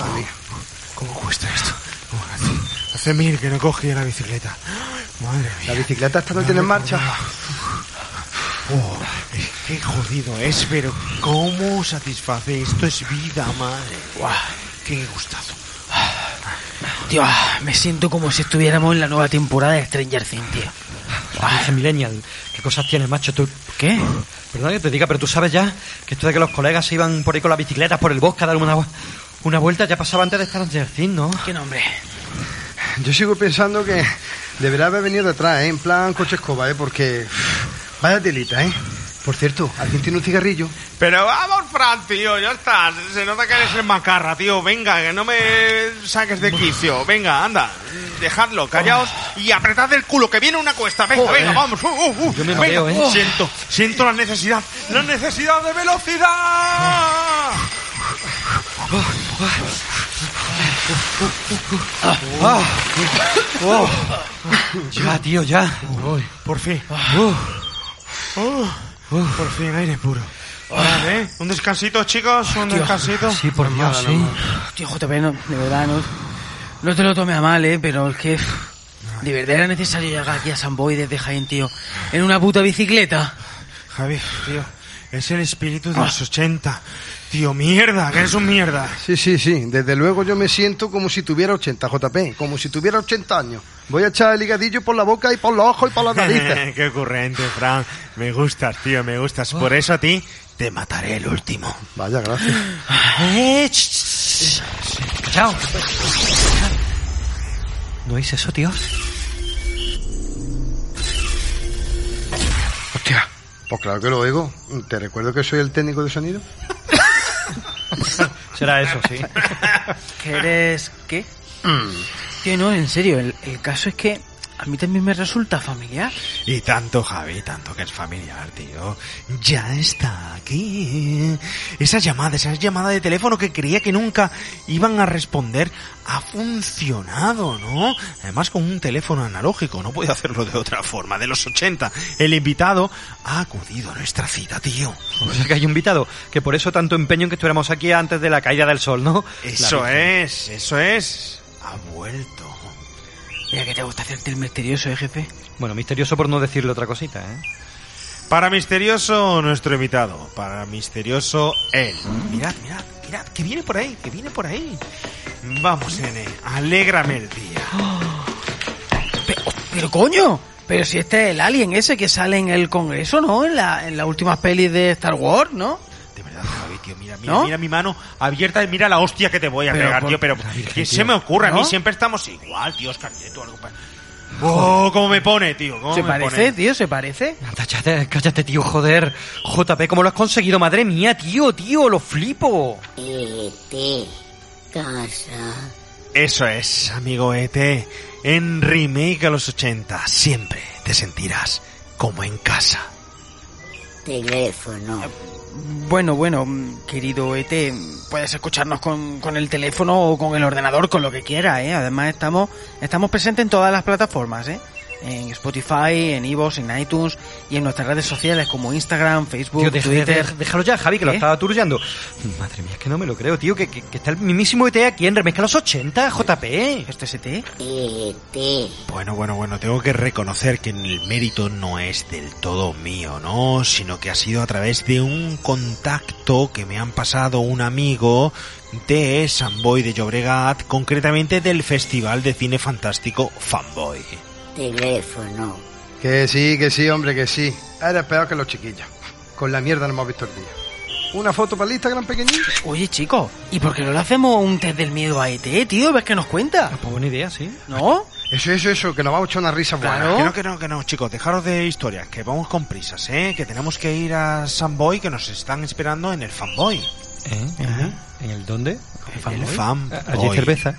Madre mía. ¿Cómo cuesta esto? Hace, hace mil que no cogí la bicicleta. Madre La mía. bicicleta esta no tiene marcha. Oh, qué jodido es, pero ¿cómo satisface? Esto es vida, madre. Guau, qué gustazo. Tío, me siento como si estuviéramos en la nueva temporada de Stranger Things, tío. Dice Millennial, ¿qué cosas tienes, macho? Tú, ¿Qué? perdona que te diga, pero tú sabes ya que esto de que los colegas se iban por ahí con las bicicletas por el bosque a dar una, una vuelta ya pasaba antes de estar en Things, ¿no? ¿Qué nombre? Yo sigo pensando que deberá haber venido detrás, ¿eh? En plan coche escoba, ¿eh? Porque... Vaya telita, ¿eh? Por cierto, ¿alguien tiene un cigarrillo? Pero vamos, Fran, tío, ya está. Se nota que eres el macarra, tío. Venga, que no me saques de quicio. Venga, anda, dejadlo, callaos y apretad el culo, que viene una cuesta. Venga, venga, vamos. Uh, uh, uh. Yo me Venga. mareo, ¿eh? Siento, siento la necesidad, la necesidad de velocidad. Ya, tío, ya. Por fin. Uh, por fin, aire puro. Vale, ¿eh? Un descansito, chicos, un descansito. Sí, por Dios, sí. Tío, JP, no, de verdad, no, no te lo tome a mal, ¿eh? Pero es que... De verdad era necesario llegar aquí a San Boy desde Jaén, tío. En una puta bicicleta. Javi, tío, es el espíritu de los 80. Tío, mierda, que eres un mierda. Sí, sí, sí. Desde luego yo me siento como si tuviera 80, JP. Como si tuviera 80 años. Voy a echar el higadillo por la boca y por los ojos y por las narices. Qué ocurrente, Fran. Me gustas, tío, me gustas. Por eso a ti te mataré el último. Vaya, gracias. Eh, ch, ch, ch. Chao. ¿No oís eso, tío? Pues claro que lo oigo. ¿Te recuerdo que soy el técnico de sonido? Será eso, sí. ¿Que eres qué? Tío, no, en serio, el, el caso es que a mí también me resulta familiar. Y tanto, Javi, tanto que es familiar, tío. Ya está aquí. Esa llamada, esa llamada de teléfono que creía que nunca iban a responder, ha funcionado, ¿no? Además con un teléfono analógico, no puede hacerlo de otra forma, de los 80. El invitado ha acudido a nuestra cita, tío. O sea que hay un invitado, que por eso tanto empeño en que estuviéramos aquí antes de la caída del sol, ¿no? Eso es, eso es. Ha vuelto. Mira que te gusta hacerte el misterioso, ¿eh, jefe? Bueno, misterioso por no decirle otra cosita, ¿eh? Para misterioso nuestro invitado, para misterioso él. Mirad, mirad, mirad, que viene por ahí, que viene por ahí. Vamos, nene, alégrame el día. Pero, pero coño, pero si este es el alien ese que sale en el Congreso, ¿no? En la, en las últimas pelis de Star Wars, ¿no? Tío, mira, mira, ¿No? mira mi mano abierta y mira la hostia que te voy a Pero pegar, por- tío. Pero, ¿qué se me ocurre? A mí siempre estamos igual, tío, Oscar Nieto, algo pa- Oh, cómo me pone, tío, cómo ¿Se me parece, pone. tío? ¿Se parece? Cállate, cállate, tío, joder. JP, ¿cómo lo has conseguido? Madre mía, tío, tío, lo flipo. E.T. Casa. Eso es, amigo ET. En Remake a los 80, siempre te sentirás como en casa. Teléfono. Bueno, bueno, querido ET, puedes escucharnos con, con el teléfono o con el ordenador, con lo que quieras, ¿eh? Además estamos, estamos presentes en todas las plataformas, ¿eh? En Spotify, en Evox, en iTunes y en nuestras redes sociales como Instagram, Facebook, Tío, deja- Twitter. deja- déjalo ya, Javi, que lo ¿Qué? estaba turullando. Madre mía, es que no me lo creo, tío, que, que- que está el mismísimo ET aquí en Remezca los 80, JP. ¿Este es ET? E.T. Bueno, bueno, bueno, tengo que reconocer que el mérito no es del todo mío, ¿no? Sino que ha sido a través de un contacto que me han pasado un amigo de Samboy de Llobregat, concretamente del Festival de Cine Fantástico Fanboy. Teléfono. Que sí, que sí, hombre, que sí. Eres peor que los chiquillos. Con la mierda no hemos visto el día. ¿Una foto para el Instagram pequeñita? Oye, chicos, ¿y por qué no le hacemos un test del miedo a ET, tío? ¿Ves que nos cuenta? Pues buena idea, sí. ¿No? Eso, eso, eso, que nos vamos a echar una risa buena. Claro. Que no, que no, que no, chicos, dejaros de historias, que vamos con prisas, ¿eh? Que tenemos que ir a Samboy, que nos están esperando en el Fanboy. ¿Eh? ¿En el dónde? El Fanboy. Allí hay cerveza.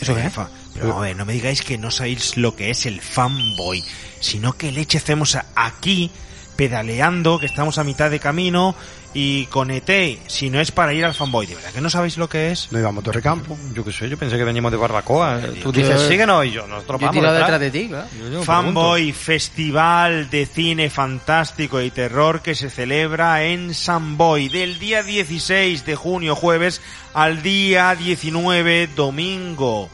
¿Eso qué? Fa- Pero a ver, no me digáis que no sabéis lo que es el fanboy, sino que leche hacemos aquí pedaleando, que estamos a mitad de camino y con ET, si no es para ir al fanboy, ¿de verdad que no sabéis lo que es? No íbamos a Torrecampo. Yo qué sé, yo pensé que veníamos de barbacoa. Tú Yo- dices, síguenos y yo, nosotros Yo he vamos tirado detrás. detrás de ti, claro. Yo- yo Fanboy, festival de cine fantástico y terror que se celebra en Samboy del día 16 de junio jueves al día 19 domingo.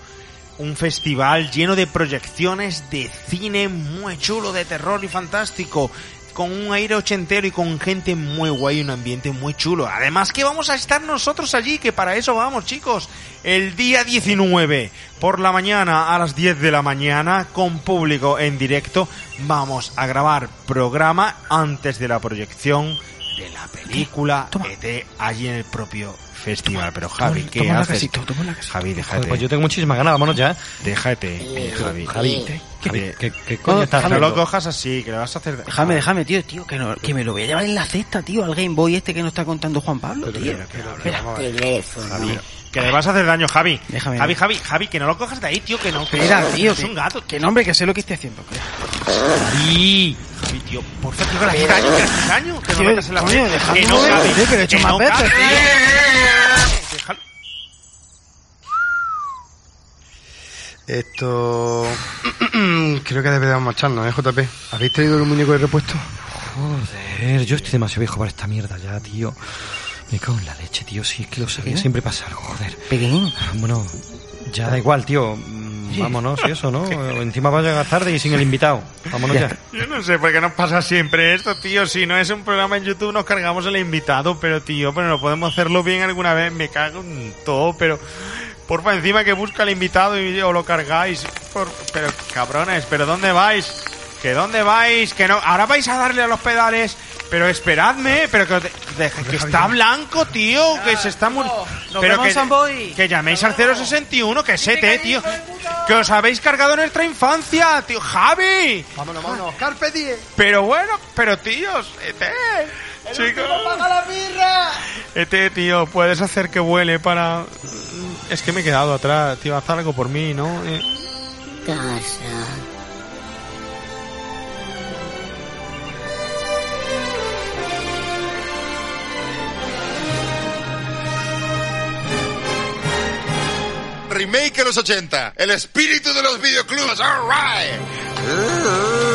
Un festival lleno de proyecciones de cine muy chulo, de terror y fantástico. Con un aire ochentero y con gente muy guay, un ambiente muy chulo. Además que vamos a estar nosotros allí, que para eso vamos chicos. El día 19, por la mañana a las 10 de la mañana, con público en directo, vamos a grabar programa antes de la proyección de la película. ET allí en el propio festival. Pero Javi, Toma- ¿qué toma la haces? casita, toma la casita. Javi, Joder, déjate. pues yo tengo muchísimas ganas, vámonos ya. Déjate, eh, Javi. Javi, ¿Qué? Javi, ¿qué, qué coño Oh, estás No déjame lo cojas así, que le vas a hacer... Déjame, déjame, tío, tío, que, no- que me lo voy a llevar en la cesta, tío, al Game Boy este que nos está contando Juan Pablo, tío. Espera. Que le vas a hacer daño, Javi. Déjame. Javi, Javi, Javi, que no lo cojas de ahí, tío, que no. que Espera, no, tío, Es que, un gato. que nombre, que sé lo que estoy haciendo. Javi, tío, por favor, tío, que le haces daño, que le haces daño. Que no metas en la coño, Que no que he hecho más no veces. Déjalo. Esto... Creo que deberíamos marcharnos, ¿eh, JP? ¿Habéis traído el muñeco de repuesto? Joder, yo estoy demasiado viejo para esta mierda ya, tío. Me cago en la leche, tío. Sí, es que lo sabía. Siempre pasa algo, joder. Pequeñín. Bueno, ya da igual, tío. Vámonos y eso, ¿no? Encima va a llegar tarde y sin el invitado. Vámonos ya. Yo no sé por qué nos pasa siempre esto, tío. Si no es un programa en YouTube, nos cargamos el invitado, pero tío, pero no podemos hacerlo bien alguna vez. Me cago en todo, pero. Porfa, encima que busca el invitado y o lo cargáis. Por- pero, cabrones, ¿pero dónde vais? ¿Que dónde vais? Que no. Ahora vais a darle a los pedales. Pero esperadme, pero que, deje- que está blanco, tío, que se está muriendo. Nos Pero que, que llaméis al 061, que sete, tío. Que os habéis cargado nuestra infancia, tío. Javi. Vámonos, vámonos. Carpe diem. Pero bueno, pero tíos, Ete, chicos. Ete, tío, puedes hacer que vuele para... Es que me he quedado atrás, tío, haz algo por mí, ¿no? Eh, Casa. Remake en los 80. El espíritu de los videoclubs. All right.